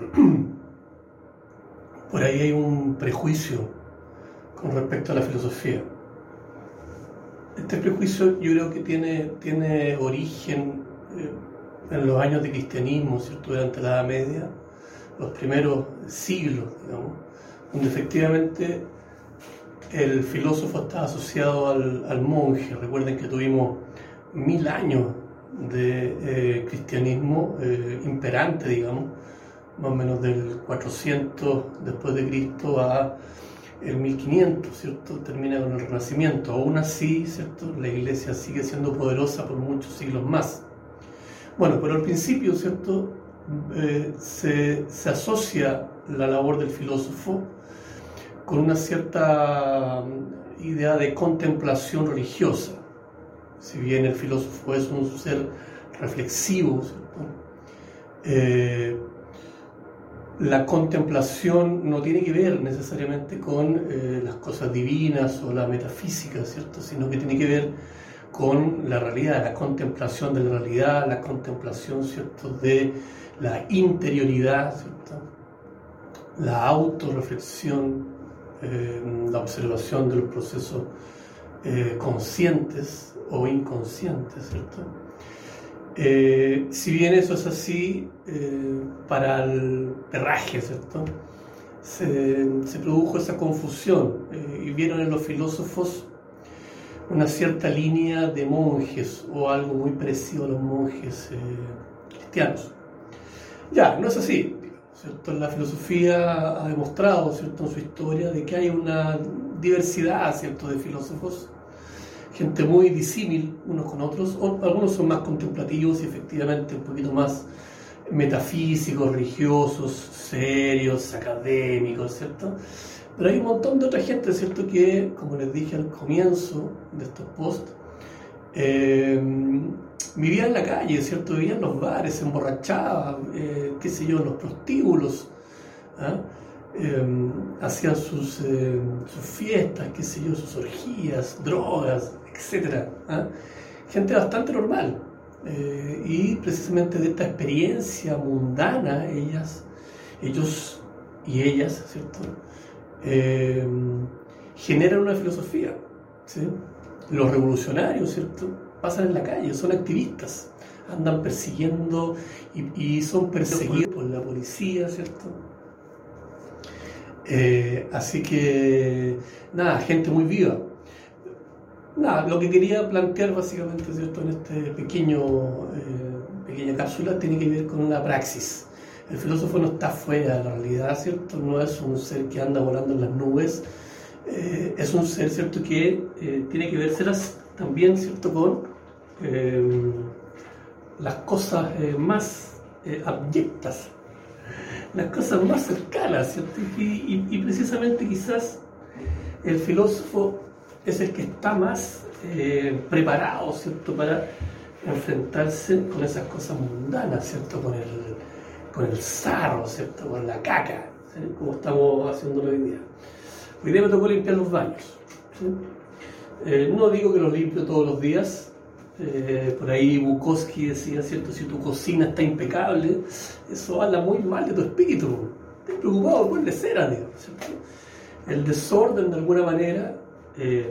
por ahí hay un prejuicio con respecto a la filosofía. Este prejuicio yo creo que tiene, tiene origen eh, en los años de cristianismo, ¿cierto? durante la Edad Media, los primeros siglos, digamos, donde efectivamente el filósofo está asociado al, monje. Recuerden que tuvimos mil años de eh, cristianismo eh, imperante, digamos, más o menos del 400 después de Cristo a el 1500, ¿cierto? Termina con el Renacimiento. Aún así, ¿cierto? La Iglesia sigue siendo poderosa por muchos siglos más. Bueno, pero al principio, ¿cierto? Eh, se, se asocia la labor del filósofo con una cierta mm, idea de contemplación religiosa. Si bien el filósofo es un ser reflexivo, eh, la contemplación no tiene que ver necesariamente con eh, las cosas divinas o la metafísica, ¿cierto? sino que tiene que ver con la realidad, la contemplación de la realidad, la contemplación ¿cierto? de la interioridad, ¿cierto? la autorreflexión, eh, la observación de los procesos eh, conscientes o inconscientes, ¿cierto? Eh, si bien eso es así, para el perraje, ¿cierto? Se, produjo esa confusión y vieron en los filósofos una cierta línea de monjes o algo muy parecido a los monjes cristianos. Ya, no es así. La filosofía ha demostrado ¿cierto? en su historia de que hay una diversidad ¿cierto? de filósofos, gente muy disímil unos con otros, algunos son más contemplativos y efectivamente un poquito más metafísicos, religiosos, serios, académicos, ¿cierto? Pero hay un montón de otra gente, ¿cierto? Que, como les dije al comienzo de estos posts, eh, vivía en la calle, ¿cierto? Vivía en los bares, se emborrachaba, eh, qué sé yo, en los prostíbulos, em, hacían sus, eh, sus, fiestas, qué sé yo, sus orgías, drogas, etc. ¿ah? Gente bastante normal. Eh, y precisamente de esta experiencia mundana, ellas, ellos y ellas, ¿cierto? Em, generan una filosofía, ¿sí? Los revolucionarios, ¿cierto? pasan en la calle, son activistas, andan persiguiendo y, son perseguidos por la policía, ¿cierto? Eh, así que, nada, gente muy viva. Nada, lo que quería plantear básicamente, ¿cierto? En este eh, pequeña cápsula tiene que ver con una praxis. El filósofo no está fuera de la realidad, ¿cierto? No es un ser que anda volando en las nubes, eh, es un ser, ¿cierto?, que tiene que verse también, ¿cierto?, con Em, las cosas eh, más eh, abyectas, las cosas más cercanas, Y, precisamente quizás el filósofo es el que está más eh, preparado, ¿cierto?, para enfrentarse con esas cosas mundanas, ¿cierto?, con el, con el sarro, ¿cierto?, con la caca, como estamos haciendo hoy día. Hoy día me tocó limpiar los baños. no digo que los limpio todos los días, eh, por ahí Bukowski decía, ¿cierto? Si tu cocina está impecable, eso habla muy mal de tu espíritu. Estás preocupado por la cera, El desorden, de alguna manera, eh,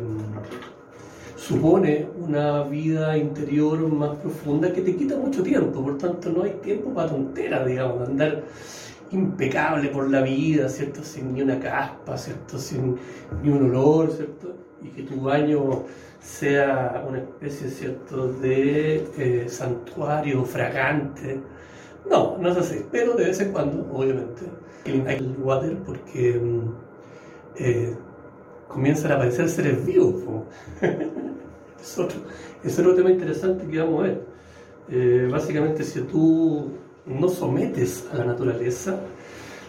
supone una vida interior más profunda que te quita mucho tiempo. Por tanto, no hay tiempo para tonteras, digamos, andar impecable por la vida, ¿cierto? Sin ni una caspa, ¿cierto? Sin ni un olor, ¿cierto? Y que tu baño sea una especie ¿cierto? de eh, santuario fragante. No, no es así, pero de vez en cuando, obviamente, hay el water porque mm, eh, comienzan a aparecer seres vivos. es, otro, es otro tema interesante que vamos a ver. Eh, básicamente, si tú no sometes a la naturaleza,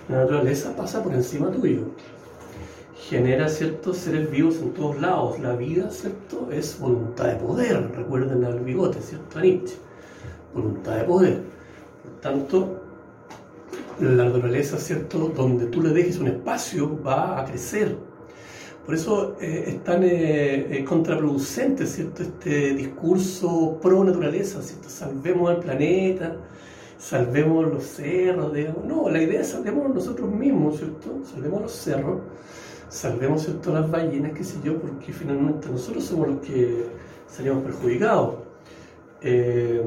la naturaleza pasa por encima tuyo genera ciertos seres vivos en todos lados. La vida, ¿cierto? Es voluntad de poder. Recuerden al bigote, ¿cierto? A Nietzsche. Voluntad de poder. Por tanto, la naturaleza, ¿cierto? Donde tú le dejes un espacio, va a crecer. Por eso eh, es tan eh, eh, contraproducente, ¿cierto? Este discurso pro naturaleza, ¿cierto? Salvemos al planeta, salvemos los cerros, digamos. No, la idea es salvemos nosotros mismos, ¿cierto? Salvemos los cerros, salvemos, ¿cierto? Las ballenas, qué sé yo, porque finalmente nosotros somos los que salimos perjudicados. Eh,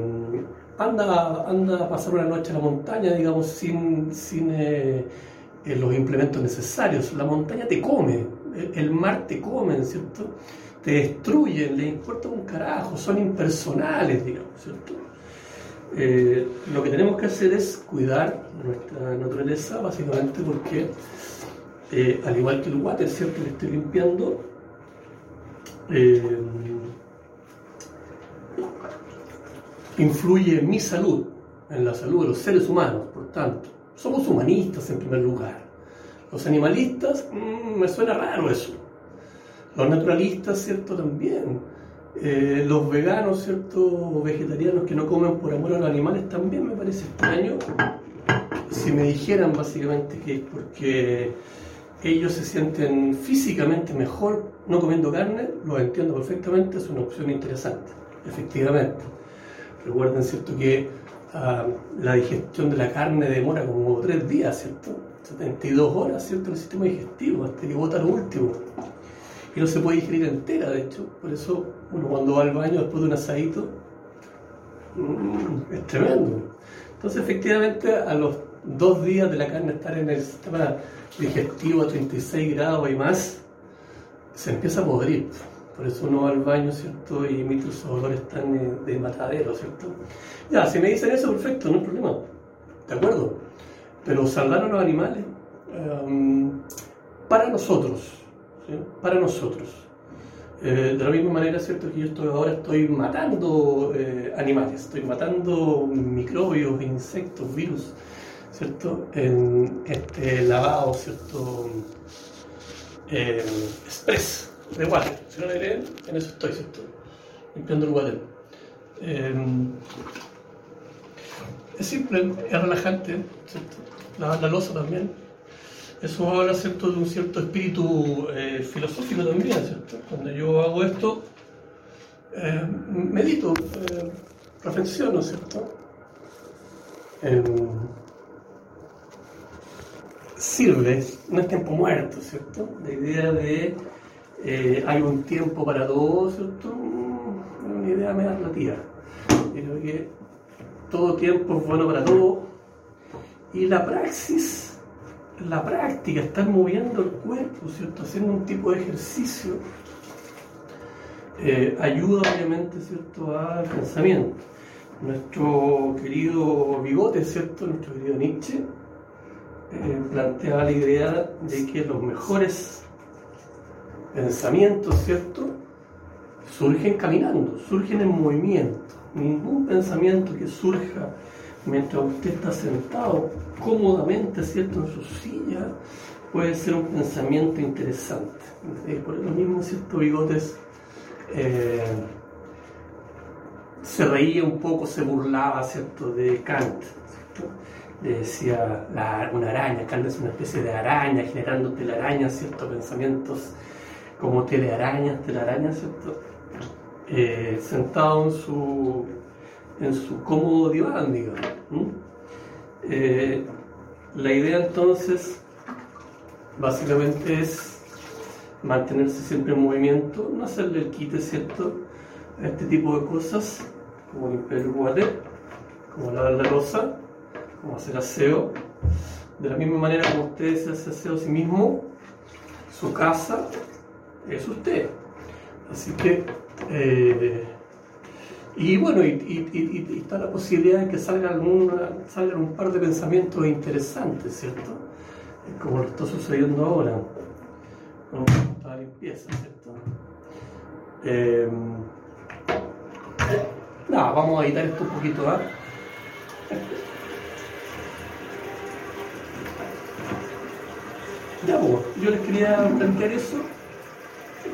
anda, anda a pasar una noche en la montaña, digamos, sin, sin los implementos necesarios. La montaña te come, el mar te come, ¿cierto? Te destruyen, le importa un carajo, son impersonales, digamos, ¿cierto? Eh, lo que tenemos que hacer es cuidar nuestra naturaleza, básicamente porque, al igual que el water, ¿cierto? Que estoy limpiando, influye en mi salud, en la salud de los seres humanos, por tanto. Somos humanistas en primer lugar. Los animalistas, mm, me suena raro eso. Los naturalistas, ¿cierto? También. Eh, los veganos, ¿cierto? Vegetarianos que no comen por amor a los animales, también me parece extraño. Si me dijeran básicamente que es porque ellos se sienten físicamente mejor no comiendo carne, lo entiendo perfectamente, es una opción interesante, efectivamente. Recuerden, ¿cierto?, que ah, la digestión de la carne demora como tres días, ¿cierto? 72 horas, ¿cierto?, en el sistema digestivo, hasta que bota lo último. Y no se puede digerir entera, de hecho. Por eso, uno cuando va al baño después de un asadito, mm, es tremendo. Entonces, efectivamente, a los dos días de la carne estar en el sistema digestivo a 36 grados y más, se empieza a podrir. Por eso uno va al baño, ¿cierto? Y emite esos olores tan de matadero, ¿cierto? Ya, si me dicen eso, perfecto, no hay problema. ¿De acuerdo? Pero salvar a los animales em, para nosotros. Para nosotros. Eh, de la misma manera, ¿cierto? Que yo ahora estoy matando eh, animales, estoy matando microbios, insectos, virus, ¿cierto? En este lavado, ¿cierto? Eh, express de water. Si no me creen, en eso estoy, ¿cierto? Limpiando el water. Es simple, es relajante. La, la losa también. Eso habla, ¿cierto?, de un cierto espíritu eh, filosófico también, ¿cierto? Cuando yo hago esto, eh, medito, eh, reflexiono, ¿cierto? Em, sirve, no es tiempo muerto, ¿cierto? La idea de eh, hay un tiempo para todo, ¿cierto? Es una idea media relativa. Creo que todo tiempo es bueno para todo. Y la praxis, la práctica, estar moviendo el cuerpo, ¿cierto? Haciendo un tipo de ejercicio, eh, ayuda obviamente, ¿cierto?, al pensamiento. Nuestro querido Bigote, ¿cierto?, nuestro querido Nietzsche, eh, planteaba la idea de que los mejores pensamientos, ¿cierto? Surgen caminando, surgen en movimiento. Ningún pensamiento que surja mientras usted está sentado cómodamente, ¿cierto?, en su silla, puede ser un pensamiento interesante. Por lo mismo, ¿cierto? Bigotes eh, se reía un poco, se burlaba, ¿cierto?, de Kant, ¿cierto? Le decía una araña, Kant es una especie de araña, generando telarañas, ¿cierto?, pensamientos como telearañas, telarañas, ¿cierto? Eh, sentado en su, en su cómodo diván, digamos. Eh, la idea entonces, básicamente es mantenerse siempre en movimiento, no hacerle el quite, ¿cierto? A este tipo de cosas, como limpiar el water, como lavar la losa, como hacer aseo. De la misma manera como usted se hace aseo a sí mismo, su casa, es usted. Así que, eh, y bueno, y, está la posibilidad de que salgan, salgan un par de pensamientos interesantes, ¿cierto? Como lo está sucediendo ahora, con la limpieza, ¿cierto? Eh, nada, vamos a editar esto un poquito, ¿ah? Ya, pues, yo les quería plantear eso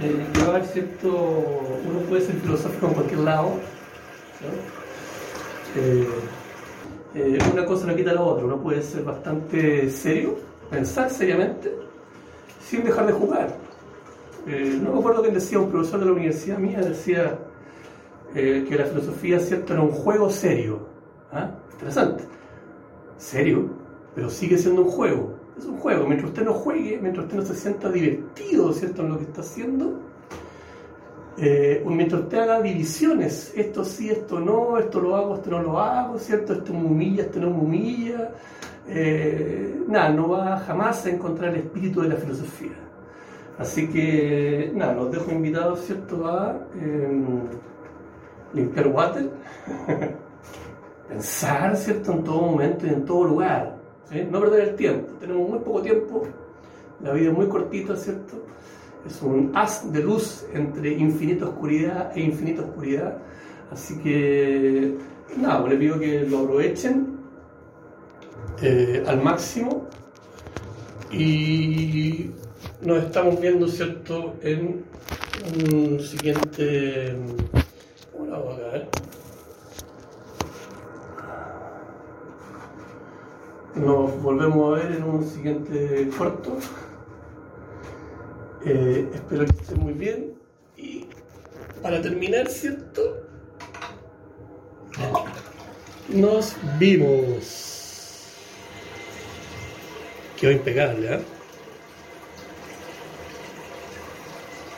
llevar cierto, uno puede ser filosófico en cualquier lado, eh, eh, una cosa no quita la otra, uno puede ser bastante serio, pensar seriamente, sin dejar de jugar. Eh, no me acuerdo quién decía, un profesor de la universidad mía decía que la filosofía cierto era un juego serio, ¿ah? interesante, serio, pero sigue siendo un juego. Es un juego. Mientras usted no juegue, mientras usted no se sienta divertido, ¿cierto?, en lo que está haciendo, eh, mientras usted haga divisiones, esto sí, esto no, esto lo hago, esto no lo hago, ¿cierto? Esto me humilla, esto no me humilla. Eh, nada, no va jamás a encontrar el espíritu de la filosofía. Así que, nada, los dejo invitados, ¿cierto?, a em, limpiar water, pensar, ¿cierto?, en todo momento y en todo lugar, no perder el tiempo. Tenemos muy poco tiempo, la vida es muy cortita, ¿cierto? es un haz de luz entre infinita oscuridad e infinita oscuridad. Así que, nada, pues les pido que lo aprovechen eh, al máximo y nos estamos viendo, ¿cierto?, en un siguiente... ¿Cómo acá, Nos volvemos a ver en un siguiente corto. Eh, espero que estén muy bien. Y para terminar, ¿cierto? Nos vimos. Quedó impecable, ¿eh?